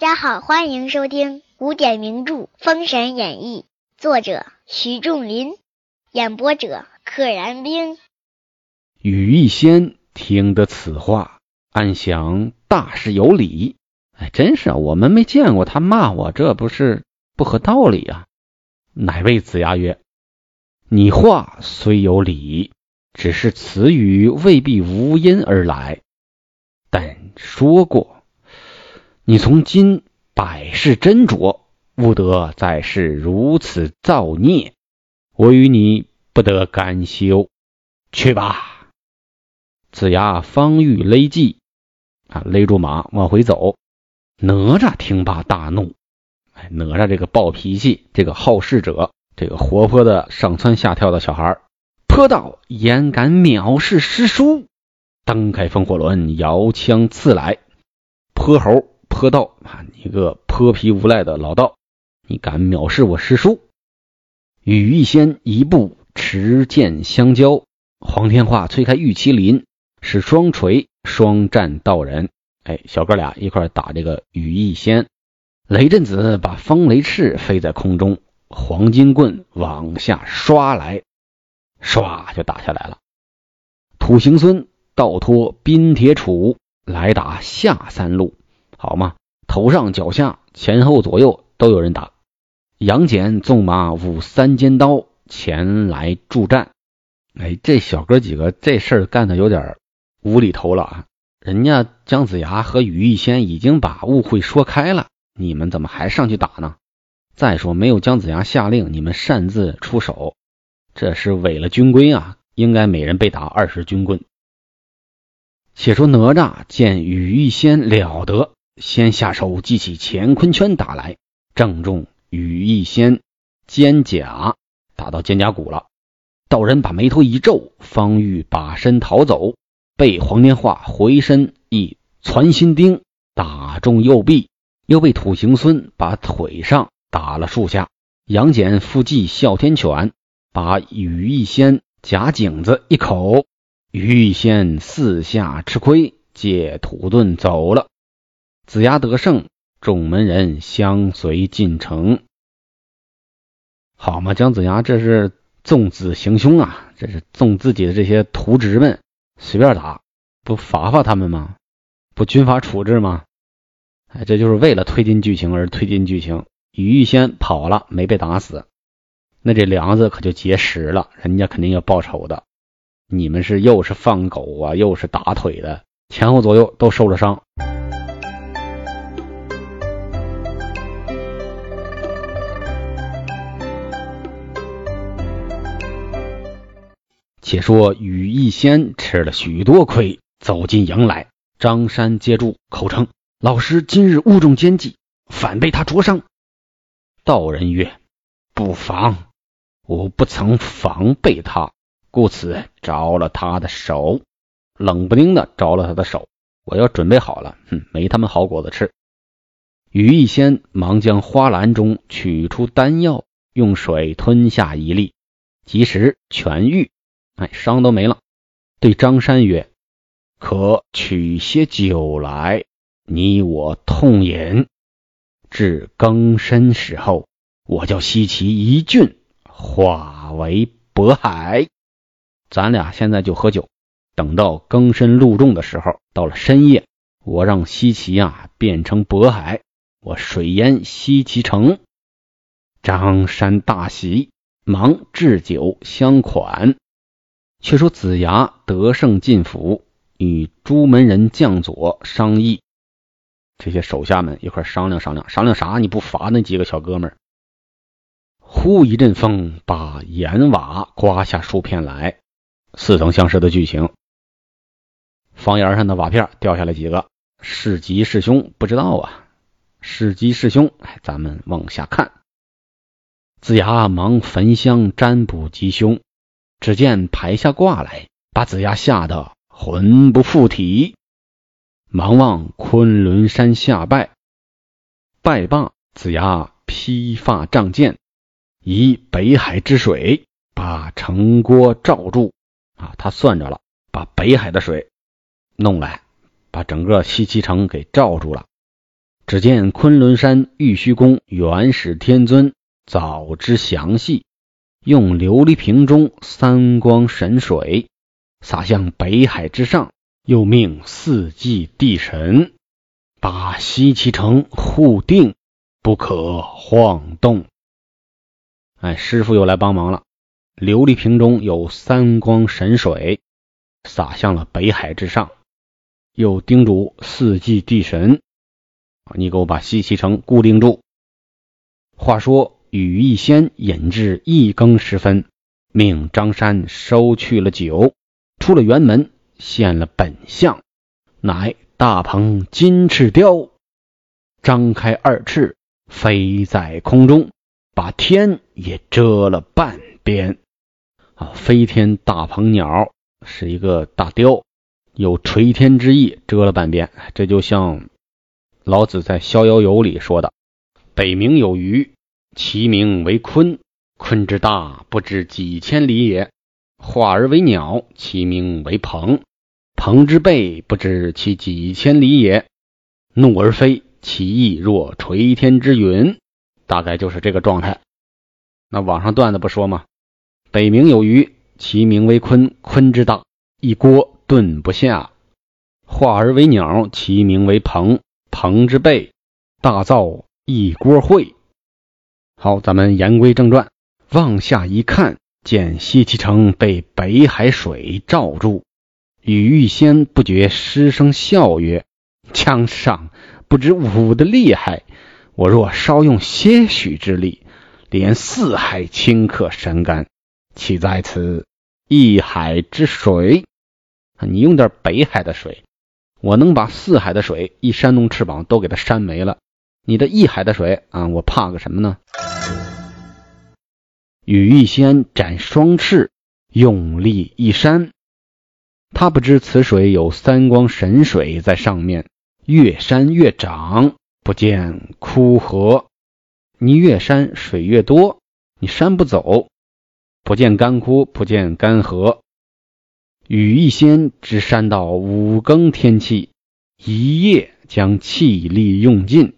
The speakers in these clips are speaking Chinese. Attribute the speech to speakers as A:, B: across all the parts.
A: 大家好，欢迎收听古典名著《封神演义》，作者徐仲林，演播者可燃冰。
B: 羽翼仙听得此话，暗想大是有理。哎，真是啊，我们没见过他骂我，这不是不合道理呀？乃谓子牙曰：“你话虽有理，只是此语未必无因而来。但说过。”你从今百世斟酌，勿得再是如此造孽。我与你不得甘休。去吧。子牙方欲勒计，啊，勒住马往回走。哪吒听罢大怒。哎，哪吒这个暴脾气，这个好事者，这个活泼的上蹿下跳的小孩，泼道：“焉敢藐视师叔！”蹬开风火轮，摇枪刺来。泼猴。泼道啊！你个泼皮无赖的老道，你敢藐视我师叔？羽翼仙一步持剑相交，黄天化催开玉麒麟，使双锤双战道人。哎，小哥俩一块打这个羽翼仙。雷震子把风雷翅飞在空中，黄金棍往下刷来，唰就打下来了。土行孙倒拖冰铁杵来打下三路。好嘛，头上脚下前后左右都有人打。杨戬纵马舞三尖刀前来助战。哎，这小哥几个这事儿干的有点无厘头了啊！人家姜子牙和羽翼仙已经把误会说开了，你们怎么还上去打呢？再说没有姜子牙下令，你们擅自出手，这是违了军规啊！应该每人被打二十军棍。且说哪吒见羽翼仙了得。先下手记起乾坤圈打来，正中羽翼仙肩胛，打到肩胛骨了。道人把眉头一皱，方欲把身逃走，被黄天化回身一攒心钉打中右臂，又被土行孙把腿上打了数下。杨戬复计哮天犬，把羽翼仙夹颈子一口，羽翼仙四下吃亏，借土遁走了。子牙得胜，众门人相随进城。好嘛，姜子牙这是纵子行凶啊！这是纵自己的这些徒侄们随便打，不罚罚他们吗？不军法处置吗？哎，这就是为了推进剧情而推进剧情。羽翼仙跑了，没被打死，那这梁子可就结实了，人家肯定要报仇的。你们是又是放狗啊，又是打腿的，前后左右都受了伤。且说羽翼仙吃了许多亏，走进营来，张山接住，口称老师今日误中奸计，反被他灼伤。道人曰：“不妨，我不曾防备他，故此着了他的手，冷不丁的着了他的手。我要准备好了，哼，没他们好果子吃。”羽翼仙忙将花篮中取出丹药，用水吞下一粒，及时痊愈。哎，伤都没了。对张山曰：“可取些酒来，你我痛饮。至更深时候，我叫西岐一郡化为渤海。咱俩现在就喝酒，等到更深露重的时候，到了深夜，我让西岐啊变成渤海，我水淹西岐城。”张山大喜，忙置酒相款。却说子牙得胜进府，与朱门人将佐商议。这些手下们一块商量商量，商量啥？你不罚那几个小哥们儿？忽一阵风，把檐瓦刮下数片来，似曾相识的剧情。房檐上的瓦片掉下来几个，是吉是凶？不知道啊。是吉是凶？咱们往下看。子牙忙焚香占卜吉凶。只见排下卦来，把子牙吓得魂不附体，忙往昆仑山下拜。拜罢，子牙披发仗剑，以北海之水把城郭罩住。啊，他算着了，把北海的水弄来，把整个西岐城给罩住了。只见昆仑山玉虚宫元始天尊早知详细，用琉璃瓶中三光神水洒向北海之上，又命四季地神把西岐城护定，不可晃动。哎，师傅又来帮忙了。琉璃瓶中有三光神水洒向了北海之上，又叮嘱四季地神：“你给我把西岐城固定住。”话说，羽翼仙引至一更时分，命张山收去了酒，出了辕门，现了本相，乃大鹏金翅雕，张开二翅飞在空中。把天也遮了半边啊！飞天大鹏鸟是一个大雕，有垂天之意，遮了半边。这就像老子在《逍遥游》里说的：“北冥有鱼，其名为鲲。鲲之大，不知几千里也；化而为鸟，其名为鹏。鹏之背，不知其几千里也。怒而飞，其翼若垂天之云。”大概就是这个状态。那网上段子不说吗？北冥有鱼，其名为鲲。鲲之大，一锅炖不下；化而为鸟，其名为鹏。鹏之背，大造一锅烩。好，咱们言归正传。往下一看，见西岐城被北海水罩住。羽玉仙不觉失声笑曰：“江上不知武的厉害。”我若稍用些许之力，连四海顷刻删干，岂在此一海之水？你用点北海的水，我能把四海的水一扇动翅膀都给它扇没了。你的一海的水啊，我怕个什么呢？羽翼仙展双翅，用力一扇，他不知此水有三光神水在上面，越扇越涨。不见枯涸，你越扇水越多，你扇不走；不见干枯，不见干涸。羽翼仙只扇到五更天气，一夜将气力用尽。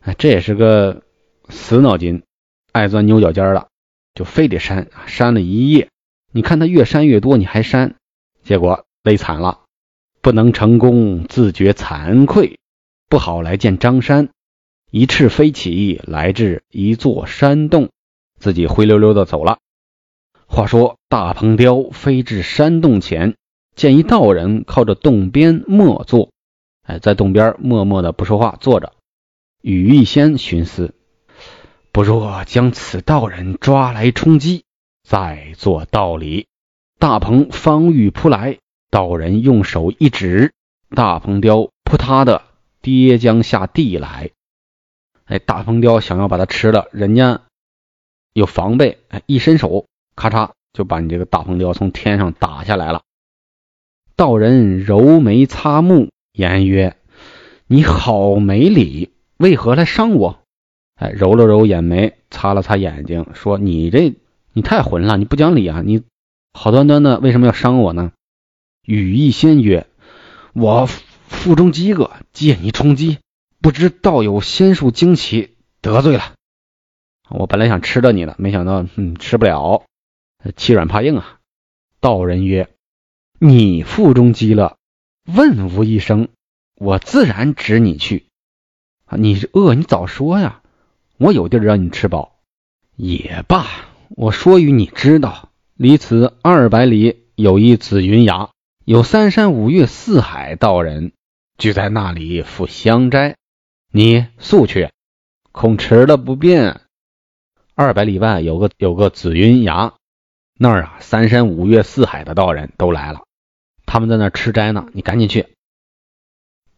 B: 啊，这也是个死脑筋，爱钻牛角尖了，就非得删，删了一夜。你看他越删越多，你还删，结果累惨了，不能成功，自觉惭愧。不好来见张山，一翅飞起来至一座山洞，自己灰溜溜的走了。话说大鹏雕飞至山洞前，见一道人靠着洞边默坐，哎，在洞边默默的不说话坐着。羽翼仙寻思，不若将此道人抓来充饥，再做道理。大鹏方欲扑来，道人用手一指，大鹏雕扑他的。跌将下地来，哎，大鹏雕想要把它吃了，人家有防备，哎，一伸手，咔嚓就把你这个大鹏雕从天上打下来了。道人揉眉擦目，言曰：“你好没理，为何来伤我？”哎，揉了揉眼眉，擦了擦眼睛，说：“你这你太混了，你不讲理啊！你好端端的为什么要伤我呢？”羽翼仙曰：“我。”腹中饥饿，借你充饥，不知道有仙术惊奇，得罪了。我本来想吃了你的，没想到，嗯，吃不了，欺软怕硬啊。道人曰：“你腹中饥了，问吾一声，我自然指你去。啊，你饿，你早说呀，我有地儿让你吃饱。也罢，我说与你知道，离此二百里有一紫云崖，有三山五岳四海道人。”聚在那里赴香斋，你速去，恐迟了不便。二百里外有个有个紫云崖，那儿啊三山五岳四海的道人都来了，他们在那儿吃斋呢，你赶紧去。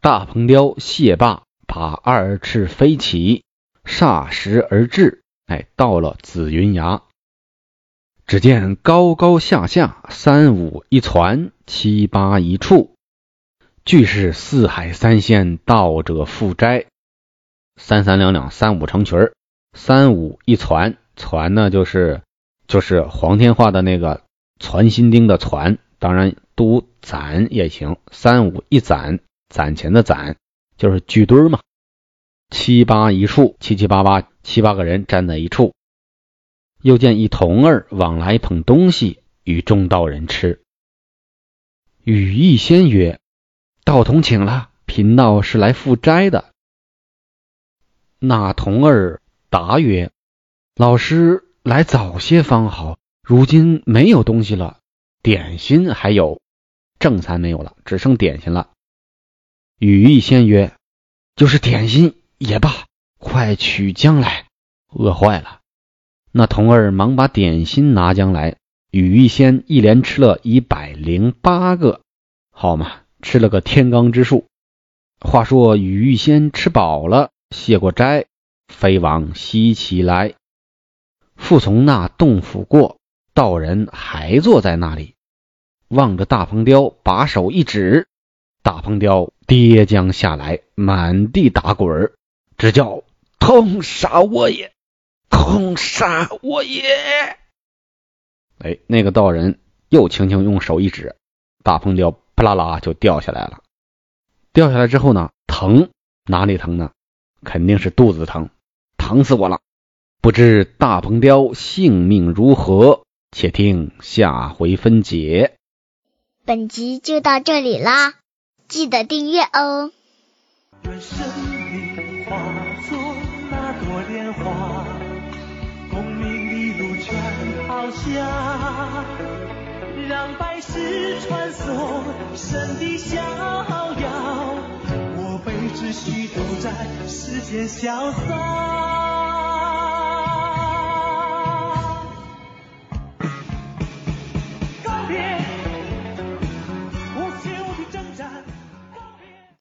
B: 大鹏雕谢罢，把二翅飞起，霎时而至，哎，到了紫云崖。只见高高下下，三五一船，七八一处。俱是四海三仙道者赴斋，三三两两三五成群儿，三五一攒，攒呢就是就是黄天化的那个攒心钉的攒，当然读攒也行，三五一攒，攒钱的攒就是聚堆儿嘛。七八一处，七七八八七八个人站在一处。又见一童儿往来捧东西与众道人吃。羽翼仙曰：“道童请了，贫道是来赴斋的。”那童儿答曰：“老师来早些方好，如今没有东西了，点心还有，正餐没有了，只剩点心了。”羽翼仙曰：“就是点心也罢，快取将来，饿坏了。”那童儿忙把点心拿将来，羽玉仙一连吃了一百零八个，好嘛，吃了个天罡之数。话说羽玉仙吃饱了，谢过斋，飞往西岐来。复从那洞府过，道人还坐在那里，望着大鹏雕，把手一指，大鹏雕跌将下来，满地打滚儿，只叫痛杀我也！痛杀我也！哎，那个道人又轻轻用手一指，大鹏雕啪啦啦就掉下来了。掉下来之后呢，疼哪里疼呢？肯定是肚子疼，疼死我了！不知大鹏雕性命如何？且听下回分解。
A: 本集就到这里啦，记得订阅哦。化作那朵莲花，功名利禄全抛下，让百世穿梭神的逍遥，我辈只需都在世间潇洒。